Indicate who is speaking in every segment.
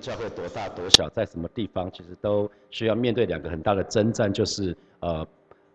Speaker 1: 教会多大多小，在什么地方，其实都需要面对两个很大的征战，就是呃，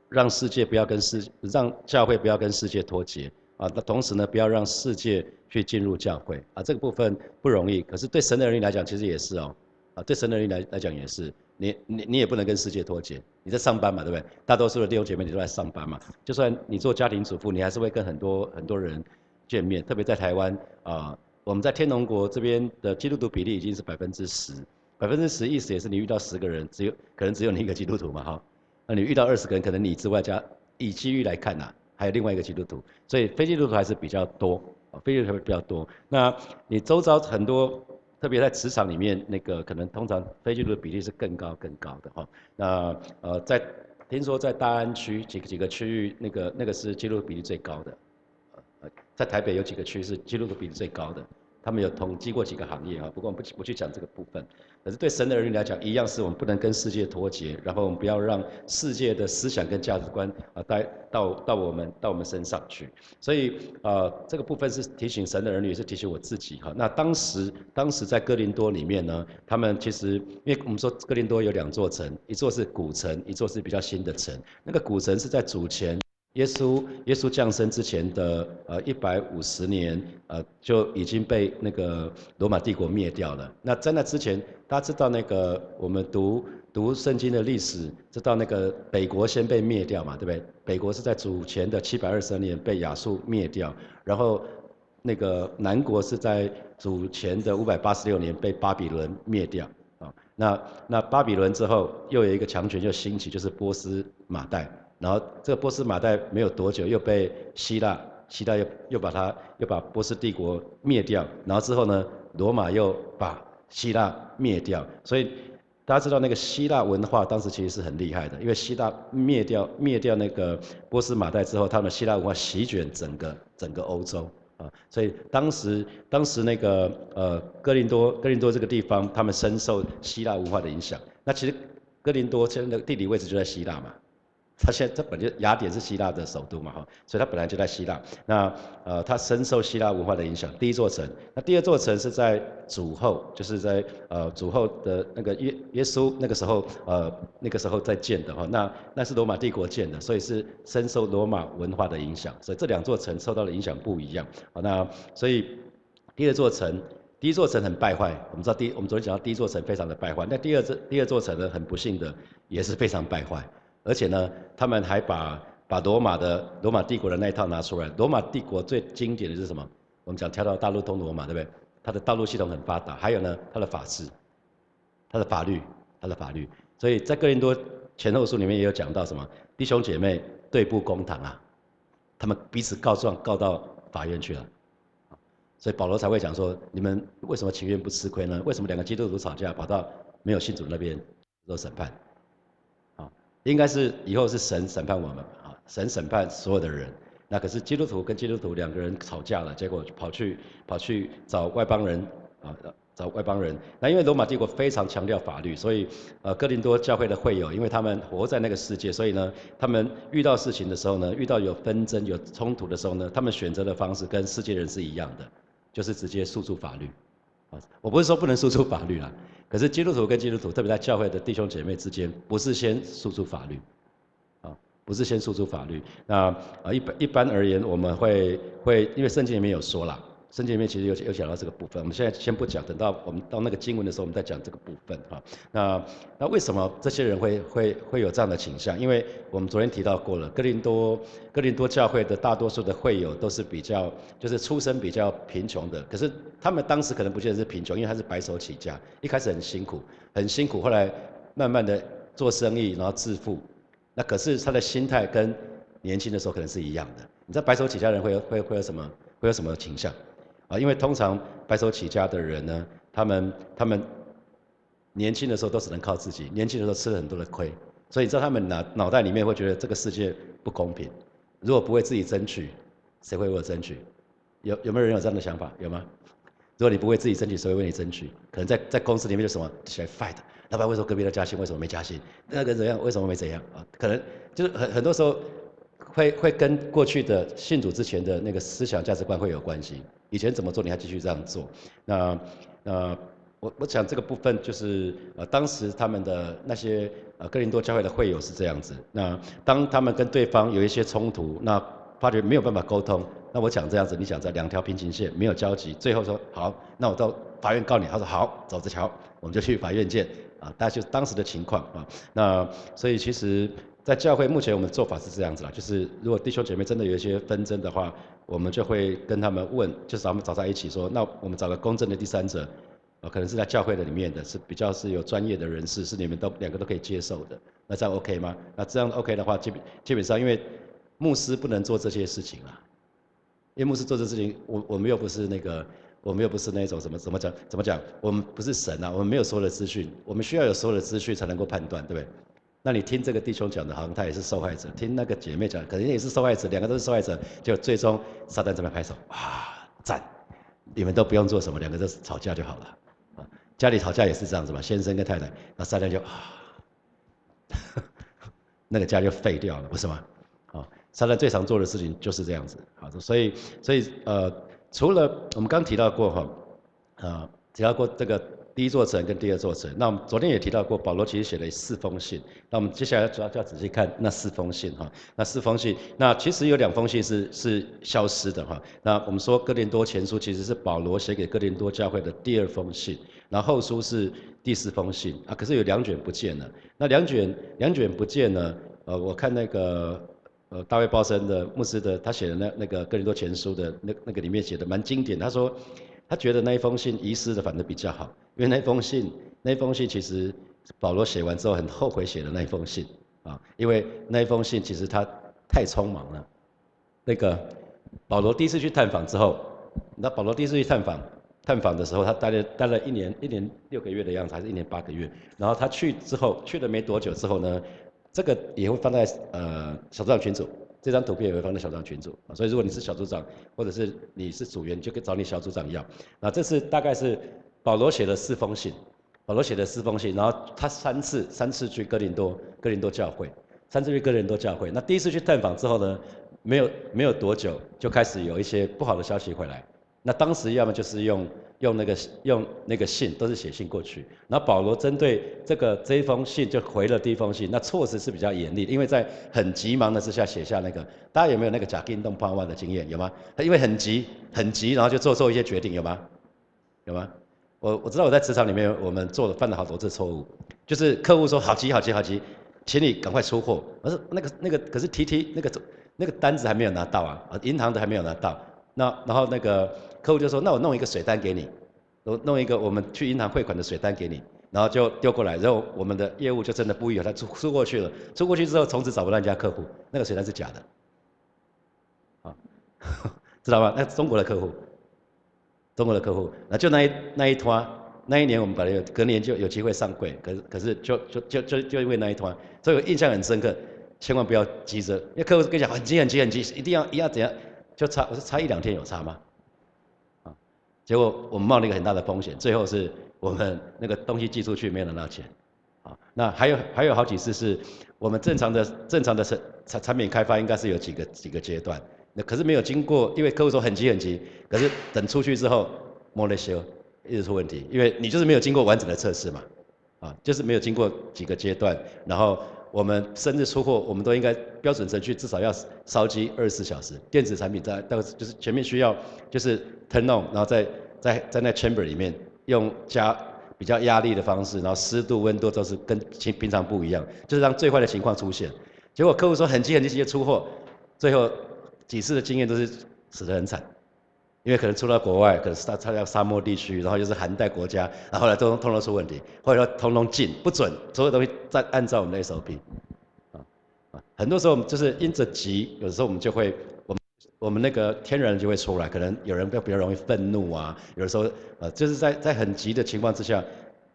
Speaker 1: 让世界不要跟世，让教会不要跟世界脱节啊。那同时呢，不要让世界去进入教会啊。这个部分不容易，可是对神的儿女来讲，其实也是哦。啊，对神的儿女来来讲也是，你你你也不能跟世界脱节。你在上班嘛，对不对？大多数的弟兄姐妹你都在上班嘛。就算你做家庭主妇，你还是会跟很多很多人见面，特别在台湾啊。我们在天龙国这边的基督徒比例已经是百分之十，百分之十意思也是你遇到十个人，只有可能只有你一个基督徒嘛哈，那你遇到二十个人，可能你之外加以机遇来看呐，还有另外一个基督徒，所以非基督徒还是比较多，非基督徒比较多。那你周遭很多，特别在职场里面，那个可能通常非基督徒比例是更高更高的哈。那呃，在听说在大安区几几个区域，那个那个是基督徒比例最高的。在台北有几个区是记录的比例最高的，他们有统计过几个行业啊，不过我们不不去讲这个部分。可是对神的儿女来讲，一样是我们不能跟世界脱节，然后我们不要让世界的思想跟价值观啊带到到我们到我们身上去。所以啊，这个部分是提醒神的儿女，也是提醒我自己哈。那当时当时在哥林多里面呢，他们其实因为我们说哥林多有两座城，一座是古城，一座是比较新的城。那个古城是在主前。耶稣耶稣降生之前的呃一百五十年，呃就已经被那个罗马帝国灭掉了。那在那之前，大家知道那个我们读读圣经的历史，知道那个北国先被灭掉嘛，对不对？北国是在主前的七百二十年被亚述灭掉，然后那个南国是在主前的五百八十六年被巴比伦灭掉啊。那那巴比伦之后又有一个强权就兴起，就是波斯马代。然后这个波斯马代没有多久又被希腊，希腊又又把它又把波斯帝国灭掉，然后之后呢，罗马又把希腊灭掉，所以大家知道那个希腊文化当时其实是很厉害的，因为希腊灭掉灭掉那个波斯马代之后，他们希腊文化席卷整个整个欧洲啊，所以当时当时那个呃哥林多哥林多这个地方，他们深受希腊文化的影响。那其实哥林多现在的地理位置就在希腊嘛。他现在这本就雅典是希腊的首都嘛哈，所以他本来就在希腊。那呃，他深受希腊文化的影响。第一座城，那第二座城是在主后，就是在呃主后的那个耶耶稣那个时候呃那个时候在建的哈。那那是罗马帝国建的，所以是深受罗马文化的影响。所以这两座城受到的影响不一样。好，那所以第二座城，第一座城很败坏。我们知道第我们昨天讲到第一座城非常的败坏，那第二座第二座城呢很不幸的也是非常败坏。而且呢，他们还把把罗马的罗马帝国的那一套拿出来。罗马帝国最经典的是什么？我们讲跳到大陆通罗马，对不对？它的道路系统很发达。还有呢，它的法治，它的法律，它的法律。所以在哥林多前后书里面也有讲到什么？弟兄姐妹对簿公堂啊，他们彼此告状告到法院去了。所以保罗才会讲说：你们为什么情愿不吃亏呢？为什么两个基督徒吵架跑到没有信主那边做审判？应该是以后是神审判我们啊，神审判所有的人。那可是基督徒跟基督徒两个人吵架了，结果跑去跑去找外邦人啊，找外邦人。那因为罗马帝国非常强调法律，所以呃哥林多教会的会友，因为他们活在那个世界，所以呢，他们遇到事情的时候呢，遇到有纷争有冲突的时候呢，他们选择的方式跟世界人是一样的，就是直接诉诸法律。啊，我不是说不能诉诸法律啊。可是基督徒跟基督徒，特别在教会的弟兄姐妹之间，不是先诉诸法律，啊，不是先诉诸法律。那啊，一般一般而言，我们会会，因为圣经里面有说了。圣经里面其实有有讲到这个部分，我们现在先不讲，等到我们到那个经文的时候，我们再讲这个部分哈。那那为什么这些人会会会有这样的倾向？因为我们昨天提到过了，哥林多哥林多教会的大多数的会友都是比较就是出身比较贫穷的，可是他们当时可能不见得是贫穷，因为他是白手起家，一开始很辛苦很辛苦，后来慢慢的做生意，然后致富。那可是他的心态跟年轻的时候可能是一样的。你知道白手起家人会会会有什么会有什么倾向？啊，因为通常白手起家的人呢，他们他们年轻的时候都只能靠自己，年轻的时候吃了很多的亏，所以你知道他们脑脑袋里面会觉得这个世界不公平，如果不为自己争取，谁会为我争取？有有没有人有这样的想法？有吗？如果你不为自己争取，谁会为你争取？可能在在公司里面就什么起来 fight，老板为什么隔壁的加薪，为什么没加薪？那个怎样？为什么没怎样？啊，可能就是很很多时候会会跟过去的信主之前的那个思想价值观会有关系。以前怎么做，你还继续这样做？那呃，我我想这个部分就是呃，当时他们的那些呃哥林多教会的会友是这样子。那当他们跟对方有一些冲突，那发觉没有办法沟通，那我讲这样子，你讲这两条平行线没有交集，最后说好，那我到法院告你。他说好，走着瞧，我们就去法院见啊。大概就当时的情况啊。那所以其实，在教会目前我们做法是这样子啦，就是如果弟兄姐妹真的有一些纷争的话，我们就会跟他们问，就是咱们找在一起说，那我们找个公正的第三者。哦可能是在教会的里面的是比较是有专业的人士，是你们都两个都可以接受的，那这样 OK 吗？那这样 OK 的话，基本基本上因为牧师不能做这些事情啊，因为牧师做这事情，我我们又不是那个，我们又不是那种什么怎么讲怎么讲，我们不是神啊，我们没有所有的资讯，我们需要有所有的资讯才能够判断，对不对？那你听这个弟兄讲的，好像他也是受害者；听那个姐妹讲，可能也是受害者，两个都是受害者，就最终撒旦这边拍手，哇，赞！你们都不用做什么，两个都吵架就好了。啊家里吵架也是这样子嘛，先生跟太太，那撒旦就啊，那个家就废掉了，不是吗？啊，撒旦最常做的事情就是这样子，好，所以所以呃，除了我们刚提到过哈，啊，提到过这个。第一座城跟第二座城，那我们昨天也提到过，保罗其实写了四封信。那我们接下来主要就要仔细看那四封信哈。那四封信，那其实有两封信是是消失的哈。那我们说哥林多前书其实是保罗写给哥林多教会的第二封信，然后书是第四封信啊。可是有两卷不见了。那两卷两卷不见呢？呃，我看那个呃大卫鲍森的牧师的他写的那那个哥林多前书的那那个里面写的蛮经典，他说。他觉得那一封信遗失的反正比较好，因为那封信，那封信其实保罗写完之后很后悔写的那一封信啊，因为那一封信其实他太匆忙了。那个保罗第一次去探访之后，那保罗第一次去探访，探访的时候他待了待了一年一年六个月的样子，还是一年八个月。然后他去之后去了没多久之后呢，这个也会放在呃小组长群组。这张图片也会放在小组群组，所以如果你是小组长，或者是你是组员，就跟找你小组长要。那这是大概是保罗写的四封信，保罗写的四封信，然后他三次三次去哥林多哥林多教会，三次去哥林多教会。那第一次去探访之后呢，没有没有多久就开始有一些不好的消息回来。那当时要么就是用。用那个用那个信都是写信过去，然后保罗针对这个这一封信就回了第一封信，那措辞是比较严厉，因为在很急忙的之下写下那个，大家有没有那个假定动判万的经验？有吗？他因为很急很急，然后就做做一些决定，有吗？有吗？我我知道我在职场里面我们做了犯了好多次错误，就是客户说好急好急好急，请你赶快出货，我说那个那个可是提提那个那个单子还没有拿到啊，银行的还没有拿到。那然后那个客户就说：“那我弄一个水单给你，我弄一个我们去银行汇款的水单给你，然后就丢过来，然后我们的业务就真的不有他出出过去了，出过去之后从此找不到人家客户，那个水单是假的，啊，知道吗？那中国的客户，中国的客户，那就那一那一团，那一年我们本来有隔年就有机会上柜，可是可是就就就就就因为那一团，所以我印象很深刻，千万不要急着，因为客户跟你讲很急很急很急，一定要一要怎样。”就差我说差一两天有差吗？结果我们冒了一个很大的风险，最后是我们那个东西寄出去没有拿到钱，啊，那还有还有好几次是我们正常的正常的产产产品开发应该是有几个几个阶段，那可是没有经过，因为客户说很急很急，可是等出去之后没得修，一直出问题，因为你就是没有经过完整的测试嘛，啊，就是没有经过几个阶段，然后。我们生日出货，我们都应该标准程序至少要烧机二十四小时。电子产品在到就是前面需要就是 turn on，然后在在在那 chamber 里面用加比较压力的方式，然后湿度温度都是跟平平常不一样，就是让最坏的情况出现。结果客户说很急很急急出货，最后几次的经验都是死得很惨。因为可能出到国外，可能是他他在沙漠地区，然后又是寒带国家，然后来通通通出问题，或者说通通禁不准，所有东西在按照我们的 SOP，啊啊，很多时候我们就是因着急，有时候我们就会，我们我们那个天然就会出来，可能有人比较容易愤怒啊，有的时候呃就是在在很急的情况之下，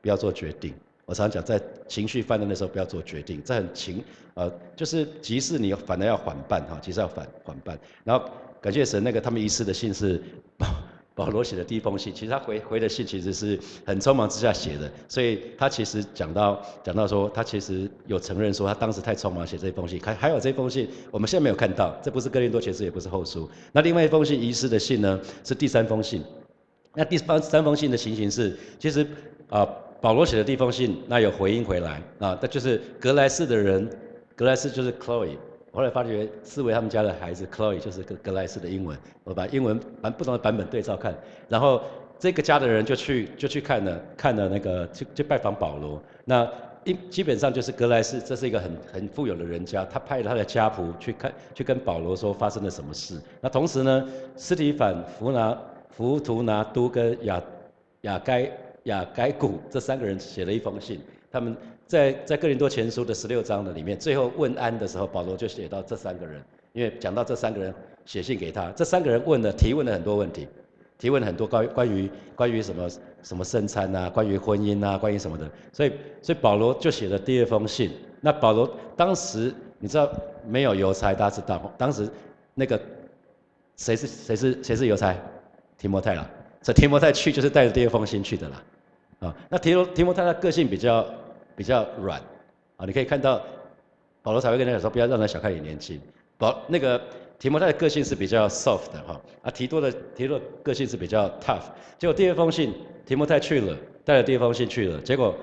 Speaker 1: 不要做决定。我常常讲，在情绪泛滥的时候不要做决定，在很情呃就是急事你反而要缓办哈，急事要缓缓办，然后。感谢神，那个他们遗失的信是保 保罗写的第一封信。其实他回回的信其实是很匆忙之下写的，所以他其实讲到讲到说，他其实有承认说他当时太匆忙写这封信。还还有这封信，我们现在没有看到，这不是哥林多前书，也不是后书。那另外一封信遗失的信呢，是第三封信。那第三三封信的情形是，其实啊，保罗写的第一封信，那有回音回来啊，那就是格莱斯的人，格莱斯就是 Chloe。后来发觉思维他们家的孩子 Chloe 就是格格莱斯的英文，我把英文版不同的版本对照看，然后这个家的人就去就去看了看了那个去去拜访保罗，那一基本上就是格莱斯，这是一个很很富有的人家，他派了他的家仆去看去跟保罗说发生了什么事。那同时呢，斯提凡、弗拿、弗图拿都跟亚亚该亚该古这三个人写了一封信，他们。在在哥林多前书的十六章的里面，最后问安的时候，保罗就写到这三个人，因为讲到这三个人写信给他，这三个人问了提问了很多问题，提问了很多关关于关于什么什么圣餐啊，关于婚姻啊，关于什么的，所以所以保罗就写了第二封信。那保罗当时你知道没有邮差，大家知道，当时那个谁是谁是谁是邮差？提摩太了，这提摩太去就是带着第二封信去的啦，啊，那提提摩太的个性比较。比较软，啊，你可以看到保罗才会跟他讲说，不要让他小看你年轻。保那个提摩太的个性是比较 soft 的哈，啊，提多的提多个性是比较 tough。结果第二封信提摩太去了，带了第二封信去了，结果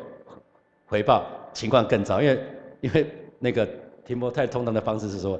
Speaker 1: 回报情况更糟，因为因为那个提摩太通常的方式是说，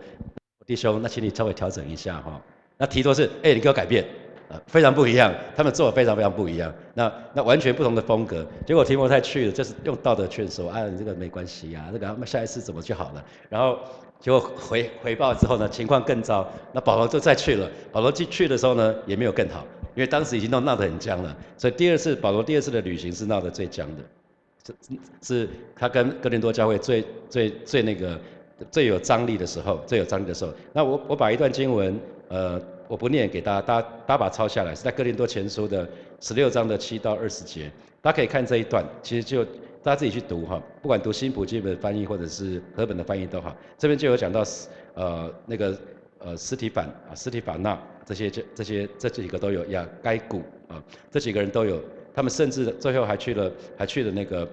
Speaker 1: 弟兄，那请你稍微调整一下哈。那提多是，哎，你给我改变。呃，非常不一样，他们做的非常非常不一样。那那完全不同的风格。结果提摩太去了，就是用道德劝说，啊，你这个没关系呀，这个那下一次怎么就好了。然后结果回回报之后呢，情况更糟。那保罗就再去了，保罗去去的时候呢，也没有更好，因为当时已经都闹得很僵了。所以第二次保罗第二次的旅行是闹得最僵的，是是他跟哥林多教会最最最那个最有张力的时候，最有张力的时候。那我我把一段经文，呃。我不念给大家，大家大家把抄下来，是在哥林多前书的十六章的七到二十节，大家可以看这一段，其实就大家自己去读哈，不管读新普基本翻译或者是和本的翻译都好，这边就有讲到呃那个呃斯提凡啊斯提法纳这些这这些这几个都有亚该古啊这几个人都有，他们甚至最后还去了还去了那个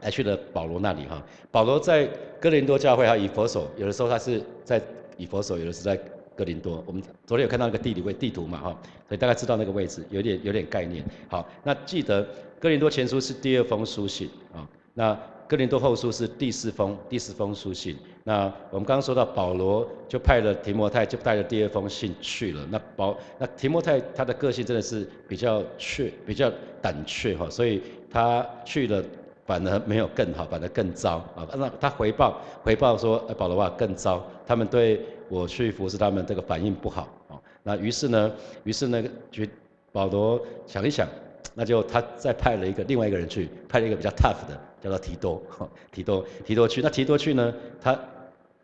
Speaker 1: 还去了保罗那里哈，保罗在哥林多教会还以佛手，有的时候他是在以佛手，有的是在。格林多，我们昨天有看到那个地理位地图嘛，哈，所以大概知道那个位置，有点有点概念。好，那记得格林多前书是第二封书信啊，那格林多后书是第四封第四封书信。那我们刚刚说到保罗就派了提摩太，就带着第二封信去了。那保那提摩太他的个性真的是比较怯，比较胆怯哈，所以他去了反而没有更好，反而更糟啊。那他回报回报说，保罗啊更糟，他们对。我去服侍他们，这个反应不好啊。那于是呢，于是呢，觉保罗想一想，那就他再派了一个另外一个人去，派了一个比较 tough 的，叫做提多，提多，提多去。那提多去呢，他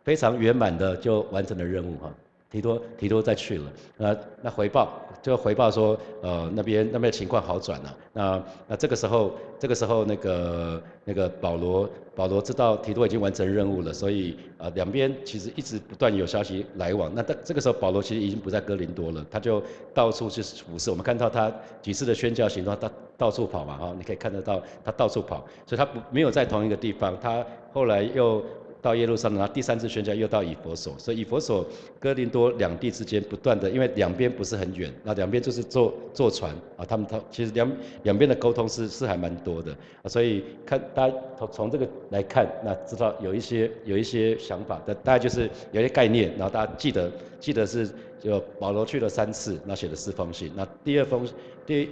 Speaker 1: 非常圆满的就完成了任务哈。提多，提多再去了，那那回报就回报说，呃，那边那边情况好转了。那那这个时候，这个时候那个那个保罗，保罗知道提多已经完成任务了，所以呃两边其实一直不断有消息来往。那这这个时候保罗其实已经不在哥林多了，他就到处去服侍。我们看到他几次的宣教行动，他到处跑嘛，哈，你可以看得到他到处跑，所以他不没有在同一个地方。他后来又。到耶路撒冷，然后第三次宣教又到以佛所，所以以佛所、哥林多两地之间不断的，因为两边不是很远，那两边就是坐坐船啊，他们他其实两两边的沟通是是还蛮多的，所以看大家从从这个来看，那知道有一些有一些想法，的，大概就是有些概念，然后大家记得记得是就保罗去了三次，那写了四封信，那第二封第。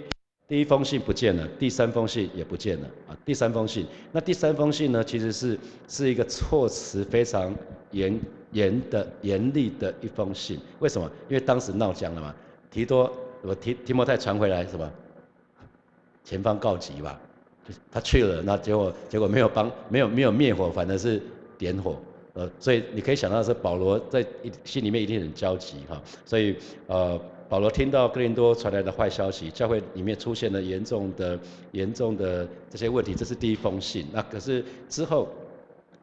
Speaker 1: 第一封信不见了，第三封信也不见了啊！第三封信，那第三封信呢？其实是是一个措辞非常严严的严厉的一封信。为什么？因为当时闹僵了嘛。提多，我提提摩太传回来什么？前方告急吧，就他去了，那结果结果没有帮，没有没有灭火，反而是点火。呃，所以你可以想到是保罗在心里面一定很焦急哈。所以呃。保罗听到哥林多传来的坏消息，教会里面出现了严重的、严重的这些问题，这是第一封信。那可是之后，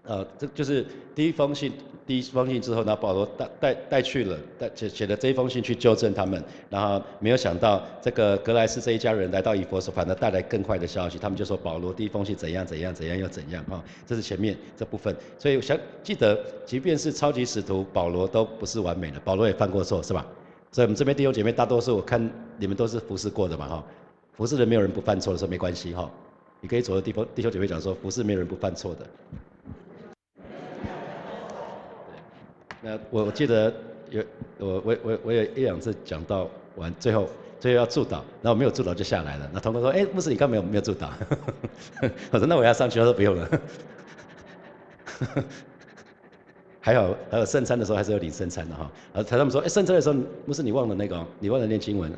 Speaker 1: 呃，这就是第一封信，第一封信之后呢，保罗带带带去了，带写写的这一封信去纠正他们。然后没有想到，这个格莱斯这一家人来到以佛所，反而带来更坏的消息。他们就说保罗第一封信怎样怎样怎样又怎样啊，这是前面这部分。所以想记得，即便是超级使徒保罗都不是完美的，保罗也犯过错，是吧？所以我们这边弟兄姐妹大多数，我看你们都是服侍过的嘛哈，服侍人没有人不犯错的，说没关系哈，你可以走的地方，弟兄姐妹讲说，服侍没有人不犯错的。那我我记得有我我我我有一两次讲到完最后最后要祝祷，然后没有祝祷就下来了。那同工说，哎，牧师你刚没有没有祝祷？我说那我要上去，他说不用了。还好还有圣餐的时候还是有领圣餐的哈。然后他们说，哎，圣餐的时候不是你忘了那个，你忘了念经文，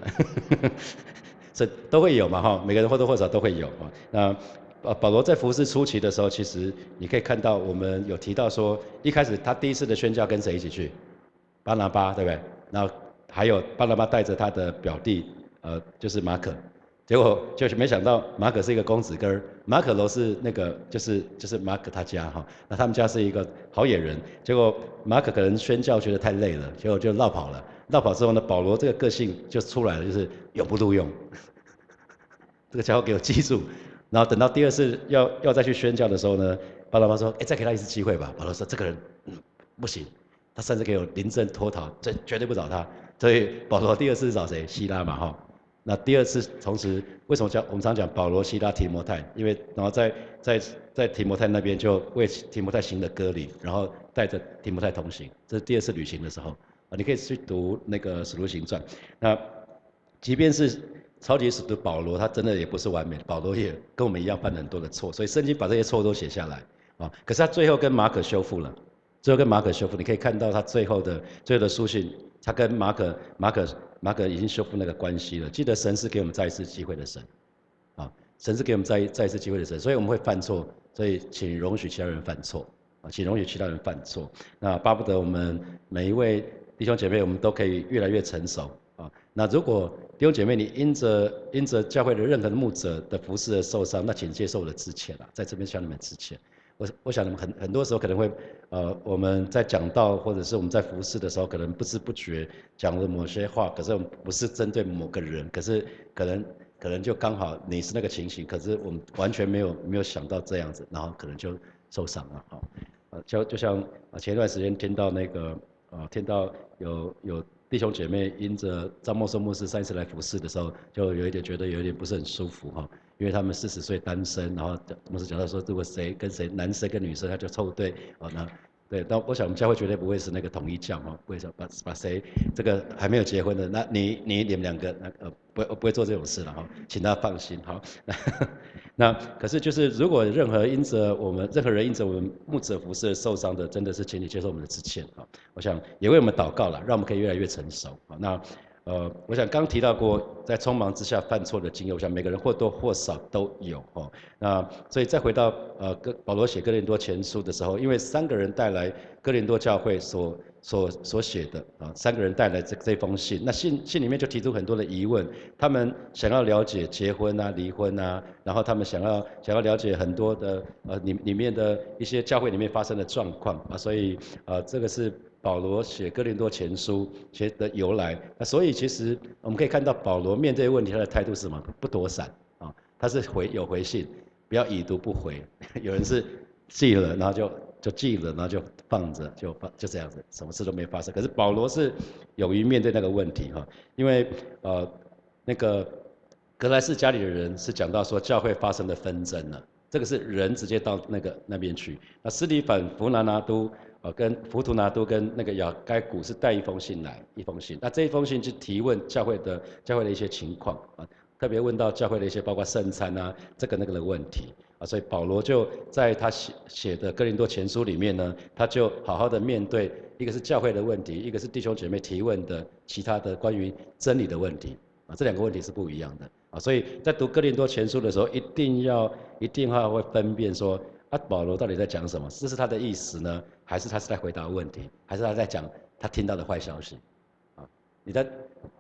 Speaker 1: 这都会有嘛哈，每个人或多或少都会有啊。那。呃，保罗在服侍初期的时候，其实你可以看到，我们有提到说，一开始他第一次的宣教跟谁一起去？巴拿巴，对不对？然后还有巴拿巴带着他的表弟，呃，就是马可，结果就是没想到马可是一个公子哥儿，马可罗是那个就是就是马可他家哈，那他们家是一个好野人，结果马可可能宣教觉得太累了，结果就绕跑了，绕跑之后呢，保罗这个个性就出来了，就是永不录用，这个家伙给我记住。然后等到第二次要要再去宣教的时候呢，巴拿巴说：“哎，再给他一次机会吧。”保罗说：“这个人，嗯，不行，他甚至给我临阵脱逃，这绝对不找他。”所以保罗第二次找谁？希拉嘛，哈。那第二次同时为什么叫我们常讲保罗、希拉、提摩太？因为然后在在在提摩太那边就为提摩太行了割礼，然后带着提摩太同行。这是第二次旅行的时候啊，你可以去读那个使徒行传。那即便是。超级使徒保罗，他真的也不是完美，保罗也跟我们一样犯了很多的错，所以圣经把这些错都写下来啊。可是他最后跟马可修复了，最后跟马可修复，你可以看到他最后的最后的书信，他跟马可马可马可已经修复那个关系了。记得神是给我们再一次机会的神，啊，神是给我们再再一次机会的神，所以我们会犯错，所以请容许其他人犯错啊，请容许其他人犯错。那巴不得我们每一位弟兄姐妹，我们都可以越来越成熟啊。那如果弟兄姐妹，你因着因着教会的任何的牧者的服侍而受伤，那请接受我的致歉啦，在这边向你们致歉。我我想很很多时候可能会，呃，我们在讲道或者是我们在服侍的时候，可能不知不觉讲了某些话，可是我们不是针对某个人，可是可能可能就刚好你是那个情形，可是我们完全没有没有想到这样子，然后可能就受伤了，哈，呃，就就像啊前一段时间听到那个啊听到有有。弟兄姐妹因着张默生牧师上一次来服侍的时候，就有一点觉得有一点不是很舒服哈，因为他们四十岁单身，然后牧师讲到说，如果谁跟谁男生跟女生，他就凑对，哦那对，但我想我们教会绝对不会是那个统一教哦，不会说把把谁这个还没有结婚的，那你你你们两个那呃不不会做这种事了哈，请大家放心 好。那可是就是，如果任何因着我们任何人因着我们牧者服侍受伤的，真的是请你接受我们的致歉啊！我想也为我们祷告了，让我们可以越来越成熟啊！那呃，我想刚提到过，在匆忙之下犯错的经验，我想每个人或多或少都有哦。那所以再回到呃，哥保罗写哥林多前书的时候，因为三个人带来哥林多教会所。所所写的啊，三个人带来这这封信，那信信里面就提出很多的疑问，他们想要了解结婚啊、离婚啊，然后他们想要想要了解很多的呃里里面的一些教会里面发生的状况啊，所以呃这个是保罗写哥林多前书写的由来。那所以其实我们可以看到保罗面对问题他的态度是什么？不躲闪啊，他是回有回信，不要已读不回。有人是记了，然后就。就记了，然后就放着，就放就这样子，什么事都没发生。可是保罗是勇于面对那个问题哈，因为呃那个格莱斯家里的人是讲到说教会发生的纷争了，这个是人直接到那个那边去。那斯里凡弗拿拿都呃跟弗图拿都跟那个雅该古是带一封信来，一封信。那这一封信就提问教会的教会的一些情况啊，特别问到教会的一些包括圣餐啊这个那个的问题。啊，所以保罗就在他写写的哥林多前书里面呢，他就好好的面对，一个是教会的问题，一个是弟兄姐妹提问的其他的关于真理的问题，啊，这两个问题是不一样的，啊，所以在读哥林多前书的时候，一定要一定要会分辨说，啊，保罗到底在讲什么？这是他的意思呢，还是他是在回答问题，还是他在讲他听到的坏消息？啊，你在。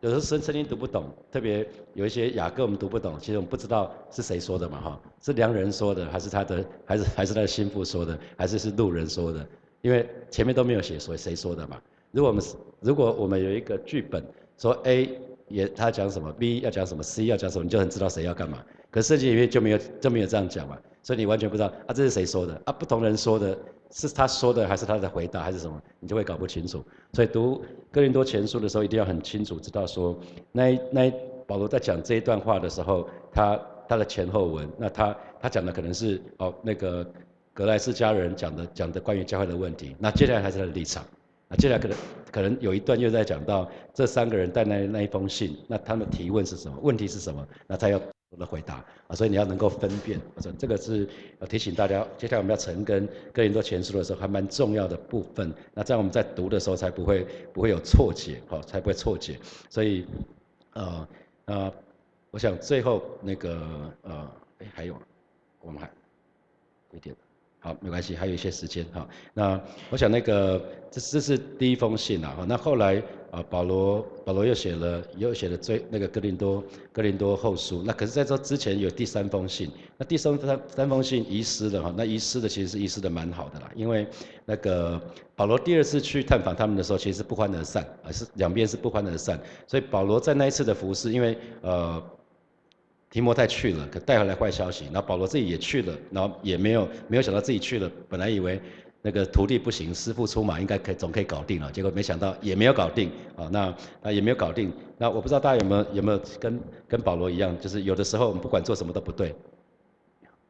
Speaker 1: 有时候圣圣经读不懂，特别有一些雅各我们读不懂，其实我们不知道是谁说的嘛哈，是良人说的，还是他的，还是还是他的心腹说的，还是是路人说的？因为前面都没有写说谁说的嘛。如果我们如果我们有一个剧本，说 A 也他讲什么，B 要讲什么，C 要讲什么，你就很知道谁要干嘛。可是圣经里面就没有就没有这样讲嘛，所以你完全不知道啊这是谁说的啊不同人说的。是他说的，还是他的回答，还是什么？你就会搞不清楚。所以读哥林多前书的时候，一定要很清楚知道说，那那保罗在讲这一段话的时候，他他的前后文，那他他讲的可能是哦那个格莱斯家人讲的讲的关于教会的问题，那接下来还是他的立场，那接下来可能可能有一段又在讲到这三个人带来那一封信，那他们提问是什么，问题是什么，那他要的回答啊，所以你要能够分辨，我说这个是要提醒大家，接下来我们要成跟哥林多前书的时候还蛮重要的部分，那这样我们在读的时候才不会不会有错解，好，才不会错解，所以呃呃，我想最后那个呃，哎还有，我们还一点。好，没关系，还有一些时间哈。那我想那个这这是第一封信啊。那后来啊，保罗保罗又写了又写了最那个哥林多哥林多后书。那可是在这之前有第三封信。那第三三三封信遗失的哈。那遗失的其实是遗失的蛮好的啦，因为那个保罗第二次去探访他们的时候，其实是不欢而散，而是两边是不欢而散。所以保罗在那一次的服侍，因为呃。提摩太去了，可带回来坏消息。然后保罗自己也去了，然后也没有没有想到自己去了。本来以为那个徒弟不行，师傅出马应该可以总可以搞定了。结果没想到也没有搞定啊。那啊也没有搞定。那我不知道大家有没有有没有跟跟保罗一样，就是有的时候我们不管做什么都不对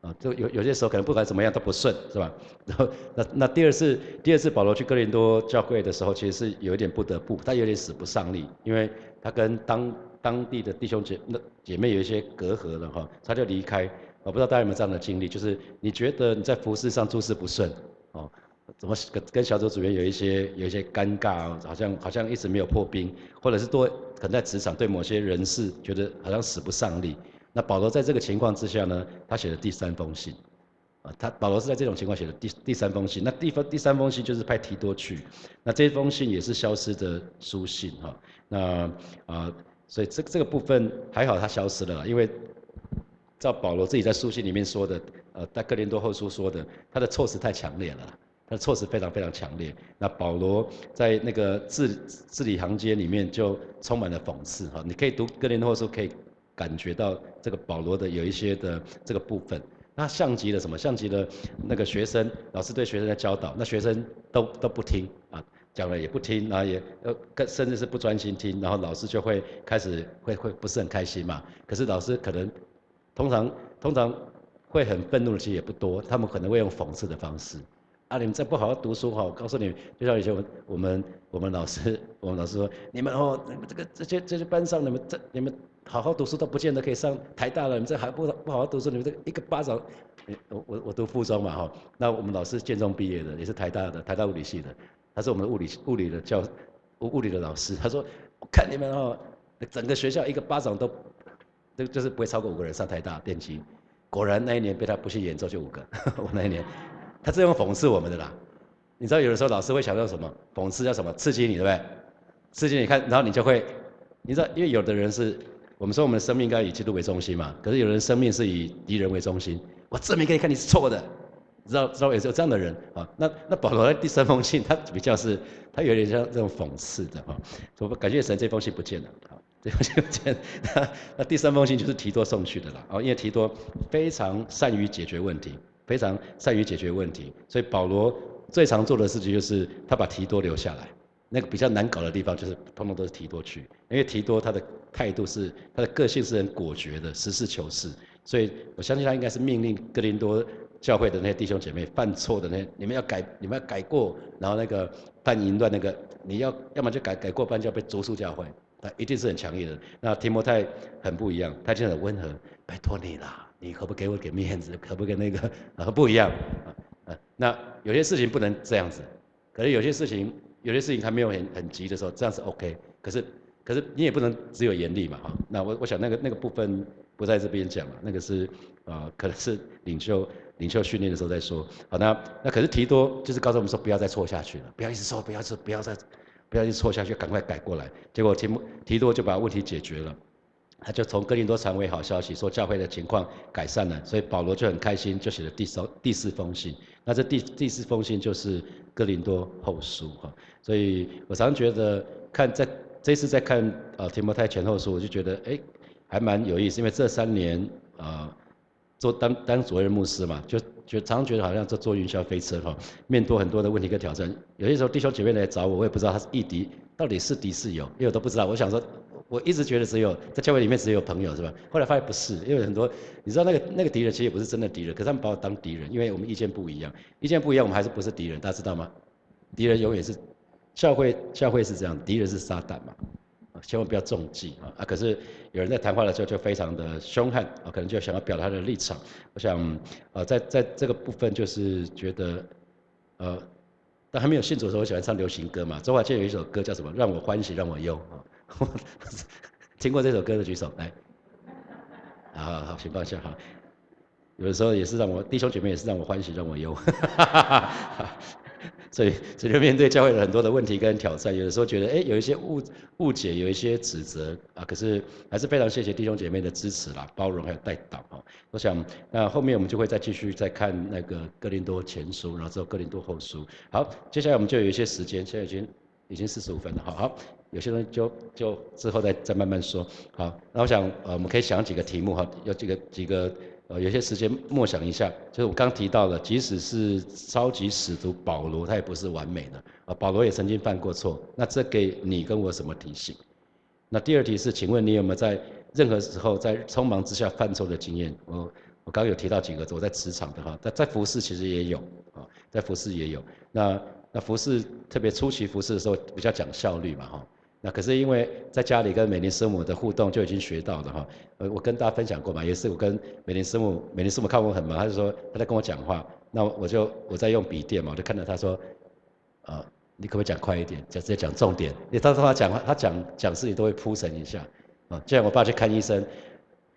Speaker 1: 啊。就有有些时候可能不管怎么样都不顺，是吧？然 后那那第二次第二次保罗去哥林多教会的时候，其实是有一点不得不，他有点使不上力，因为他跟当。当地的弟兄姐那姐妹有一些隔阂了哈，他就离开。我不知道大家有没有这样的经历，就是你觉得你在服饰上诸事不顺，哦，怎么跟跟小组组员有一些有一些尴尬，好像好像一直没有破冰，或者是多可能在职场对某些人事觉得好像使不上力。那保罗在这个情况之下呢，他写了第三封信，啊，他保罗是在这种情况写的第第三封信。那第封第三封信就是派提多去，那这封信也是消失的书信哈，那啊。所以这这个部分还好，它消失了，因为照保罗自己在书信里面说的，呃，在哥林多后书说的，他的措辞太强烈了，他的措辞非常非常强烈。那保罗在那个字字里行间里面就充满了讽刺哈，你可以读哥林多后书，可以感觉到这个保罗的有一些的这个部分，那像极了什么？像极了那个学生，老师对学生的教导，那学生都都不听啊。讲了也不听，然后也呃，甚至是不专心听，然后老师就会开始会会不是很开心嘛。可是老师可能通常通常会很愤怒的其实也不多，他们可能会用讽刺的方式。啊，你们再不好好读书哈，我告诉你，就像以前我我们我们老师我们老师说，你们哦，你们这个这些这些班上，你们这你们好好读书都不见得可以上台大了，你们这还不不好好读书，你们这一个巴掌，我我我读附中嘛哈，那我们老师建中毕业的，也是台大的台大物理系的。他是我们的物理物理的教物理的老师。他说：“我看你们哦，整个学校一个巴掌都，就就是不会超过五个人上台大电机。果然那一年被他不幸演奏就五个。我那一年，他是用讽刺我们的啦。你知道有的时候老师会想到什么？讽刺叫什么？刺激你对不对？刺激你看，然后你就会，你知道，因为有的人是，我们说我们的生命应该以基督为中心嘛。可是有人生命是以敌人为中心。我证明给你看，你是错的。”知道知道有有这样的人啊，那那保罗的第三封信，他比较是，他有点像这种讽刺的哈。我感谢神，这封信不见了，好，这封信不见。那那第三封信就是提多送去的了，哦，因为提多非常善于解决问题，非常善于解决问题，所以保罗最常做的事情就是他把提多留下来。那个比较难搞的地方就是通通都是提多去，因为提多他的态度是他的个性是很果决的，实事求是，所以我相信他应该是命令格林多。教会的那些弟兄姐妹犯错的那，你们要改，你们要改过，然后那个犯淫乱那个，你要要么就改改过，不然就要被逐出教会，他一定是很强烈的。那提摩太很不一样，他就很温和，拜托你啦，你可不给我点面子，可不跟那个很 不一样啊？那有些事情不能这样子，可是有些事情，有些事情他没有很很急的时候，这样是 OK。可是可是你也不能只有严厉嘛，哈。那我我想那个那个部分不在这边讲了，那个是啊，可能是领袖。领袖训练的时候再说，好，那那可是提多就是告诉我们说不要再错下去了，不要一直错，不要错，不要再不要一直错下去，赶快改过来。结果提提多就把问题解决了，他就从哥林多传回好消息，说教会的情况改善了，所以保罗就很开心，就写了第三第四封信。那这第第四封信就是哥林多后书哈，所以我常觉得看在这次在看呃提摩太前后书，我就觉得哎还蛮有意思，因为这三年啊。做当当主任牧师嘛，就就常常觉得好像在坐云霄飞车哈，面对很多的问题跟挑战。有些时候弟兄姐妹来找我，我也不知道他是异敌，到底是敌是友，因为我都不知道。我想说，我一直觉得只有在教会里面只有朋友是吧？后来发现不是，因为很多你知道那个那个敌人其实也不是真的敌人，可是他们把我当敌人，因为我们意见不一样，意见不一样我们还是不是敌人，大家知道吗？敌人永远是教会，教会是这样，敌人是撒旦嘛，千万不要中计啊！啊，可是有人在谈话的时候就非常的凶悍啊，可能就想要表达他的立场。我想呃，在在这个部分就是觉得呃，但还没有信主的时候，我喜欢唱流行歌嘛。周华健有一首歌叫什么？让我欢喜让我忧啊。听过这首歌的举手来，好好好，请放下哈。有的时候也是让我弟兄姐妹也是让我欢喜让我忧，所以所以就面对教会了很多的问题跟挑战，有的时候觉得哎有一些误误解，有一些指责啊，可是还是非常谢谢弟兄姐妹的支持啦、包容还有带导哈。我想那后面我们就会再继续再看那个哥林多前书，然后之后哥林多后书。好，接下来我们就有一些时间，现在已经已经四十五分了，好好。有些人就就之后再再慢慢说，好，那我想呃我们可以想几个题目哈，有几个几个呃有些时间默想一下，就是我刚提到的，即使是超级使徒保罗，他也不是完美的啊，保罗也曾经犯过错，那这给你跟我什么提醒？那第二题是，请问你有没有在任何时候在匆忙之下犯错的经验？我我刚有提到几个，我在职场的哈，在在服饰其实也有啊，在服饰也有，那那服饰特别初期服饰的时候比较讲效率嘛哈。那可是因为在家里跟美玲师母的互动就已经学到了哈，呃，我跟大家分享过嘛，也是我跟美玲师母，美玲师母看我很忙，他就说他在跟我讲话，那我就我在用笔电嘛，我就看到他说，啊，你可不可以讲快一点，讲直接讲重点，你当时他讲话，他讲讲事情都会铺陈一下，啊，就像我爸去看医生，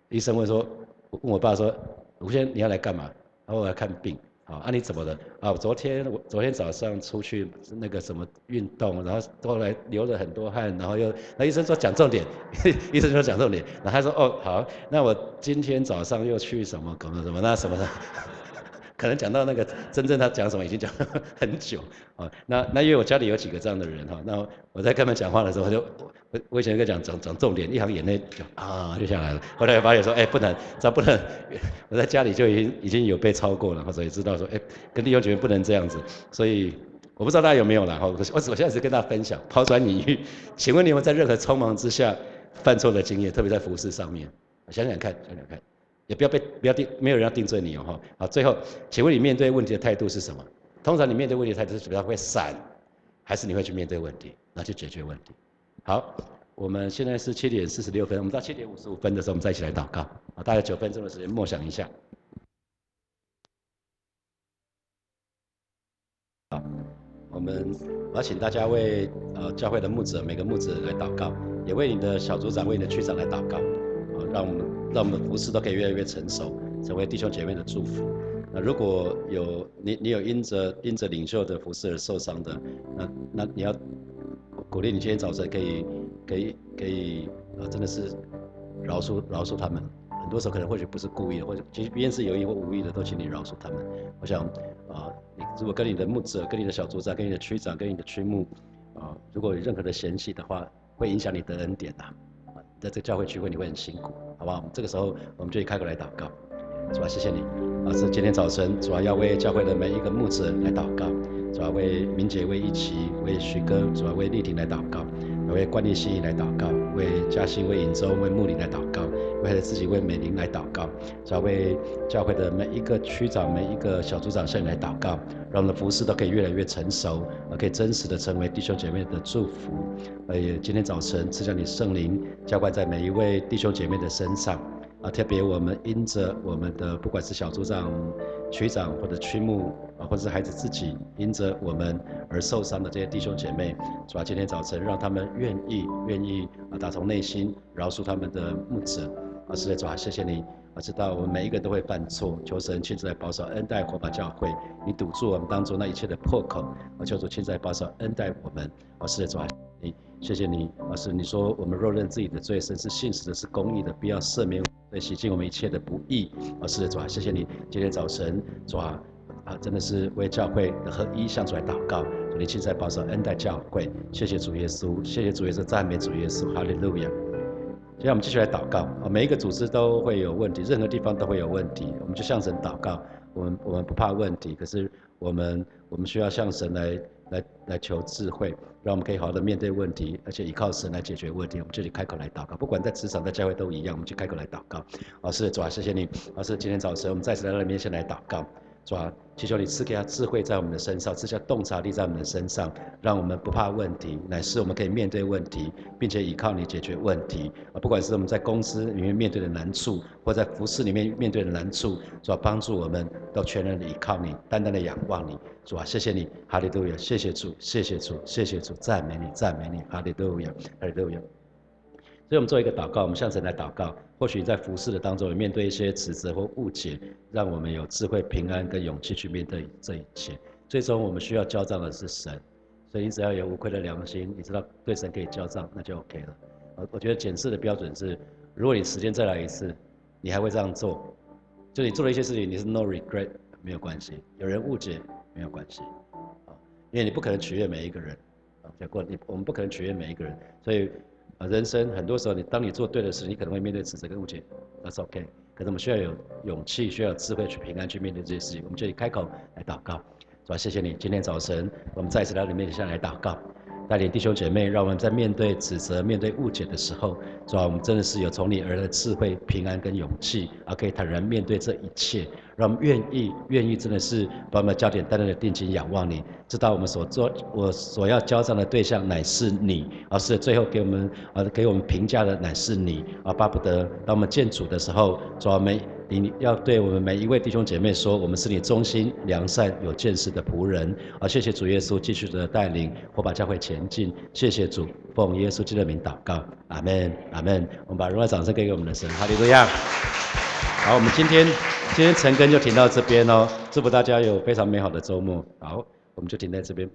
Speaker 1: 医生问说，问我爸说，吴先你要来干嘛？然后我来看病。啊，啊你怎么了？啊，昨天我昨天早上出去那个什么运动，然后后来流了很多汗，然后又那医生说讲重点，医生说讲重点，然后他说哦好，那我今天早上又去什么什么什么那什么的。可能讲到那个真正他讲什么已经讲了很久啊，那那因为我家里有几个这样的人哈，那我在跟他们讲话的时候，就我我以前跟讲讲讲重点，一行眼泪就啊就下来了。后来发现说，哎不能，这不能，我在家里就已经已经有被超过了，或者也知道说，哎跟弟兄姐妹不能这样子，所以我不知道大家有没有了哈，我我现在是跟大家分享抛砖引玉，请问你们在任何匆忙之下犯错的经验，特别在服饰上面，想想看，想想看。也不要被不要定，没有人要定罪你哦哈。好，最后，请问你面对问题的态度是什么？通常你面对问题的态度是比较会闪，还是你会去面对问题，那去解决问题？好，我们现在是七点四十六分，我们到七点五十五分的时候，我们再一起来祷告。啊，大概九分钟的时间，默想一下。好，我们我要请大家为呃教会的牧者，每个牧者来祷告，也为你的小组长、为你的区长来祷告，啊，让我们。让我们服侍都可以越来越成熟，成为弟兄姐妹的祝福。那如果有你，你有因着因着领袖的服侍而受伤的，那那你要鼓励你今天早晨可以可以可以啊，真的是饶恕饶恕他们。很多时候可能或许不是故意的，或者即便是有意或无意的，都请你饶恕他们。我想啊，你如果跟你的牧者、跟你的小组长、跟你的区长、跟你的区牧啊，如果有任何的嫌隙的话，会影响你的恩典呐。在这个教会聚会你会很辛苦，好不好？这个时候我们就以开口来祷告，主啊，谢谢你，老师今天早晨主要要为教会的每一个牧者来祷告，主要为明姐、为一齐、为徐哥，主要为丽婷来祷告，为冠立心意来祷告，为嘉兴、为尹州、为穆里来祷告。为了自己，为美玲来祷告，要为教会的每一个区长、每一个小组长向你来祷告，让我们的服饰都可以越来越成熟，而可以真实的成为弟兄姐妹的祝福。呃，今天早晨赐下你圣灵，浇灌在每一位弟兄姐妹的身上。啊，特别我们因着我们的不管是小组长、区长或者区牧啊，或者是孩子自己因着我们而受伤的这些弟兄姐妹，主要今天早晨让他们愿意、愿意啊，打从内心饶恕他们的牧者。啊，是的，主啊，谢谢你。我知道我们每一个都会犯错，求神亲自来保守恩待火把教会，你堵住我们当中那一切的破口。我求主亲自来保守恩待我们。我是的，主啊，你谢谢你。我是你说我们若认自己的罪，神是信实的，是公义的，必要赦免，对洗净我们一切的不义。我是的，主啊，谢谢你。今天早晨，主啊，啊，真的是为教会的合一向主来祷告，主你亲自来保守恩待教会。谢谢主耶稣，谢谢主耶稣，赞美主耶稣，哈利路亚。现在我们继续来祷告啊！每一个组织都会有问题，任何地方都会有问题，我们就向神祷告。我们我们不怕问题，可是我们我们需要向神来来来求智慧，让我们可以好好的面对问题，而且依靠神来解决问题。我们这里开口来祷告，不管在职场、在教会都一样，我们就开口来祷告。老师，主啊，谢谢你，老师，今天早晨我们再次来到你面前来祷告。主啊，祈求你赐给他智慧在我们的身上，赐下洞察力在我们的身上，让我们不怕问题，乃是我们可以面对问题，并且依靠你解决问题。啊，不管是我们在公司里面面对的难处，或在服饰里面面对的难处，主啊，帮助我们都全然的依靠你，单单的仰望你。主啊，谢谢你，哈利路亚，谢谢主，谢谢主，谢谢主，赞美你，赞美你，哈利路亚，哈利路亚。所以我们做一个祷告，我们向神来祷告。或许在服侍的当中，也面对一些指责或误解，让我们有智慧、平安跟勇气去面对这一切。最终我们需要交账的是神，所以你只要有无愧的良心，你知道对神可以交账，那就 OK 了。我我觉得检视的标准是，如果你时间再来一次，你还会这样做，就你做了一些事情，你是 no regret 没有关系，有人误解没有关系，啊，因为你不可能取悦每一个人，啊，结果你我们不可能取悦每一个人，所以。啊，人生很多时候，你当你做对的事情，你可能会面对指责跟误解，That's OK。可是我们需要有勇气，需要有智慧去平安去面对这些事情。我们就以开口来祷告，主啊，谢谢你，今天早晨我们再次来到你面前来祷告。带领弟兄姐妹，让我们在面对指责、面对误解的时候，主啊，我们真的是有从你而来的智慧、平安跟勇气，而可以坦然面对这一切。让我们愿意、愿意，真的是把我们的焦点单单的定睛仰望你，知道我们所做、我所要交战的对象乃是你，而是最后给我们、呃，给我们评价的乃是你，而巴不得当我们见主的时候，主啊，每你要对我们每一位弟兄姐妹说，我们是你忠心、良善、有见识的仆人。啊，谢谢主耶稣继续的带领，我把教会前进。谢谢主，奉耶稣基督的名祷告，阿门，阿门。我们把荣耀掌声给给我们的神，哈利路亚。好，我们今天今天晨更就停到这边哦，祝福大家有非常美好的周末。好，我们就停在这边。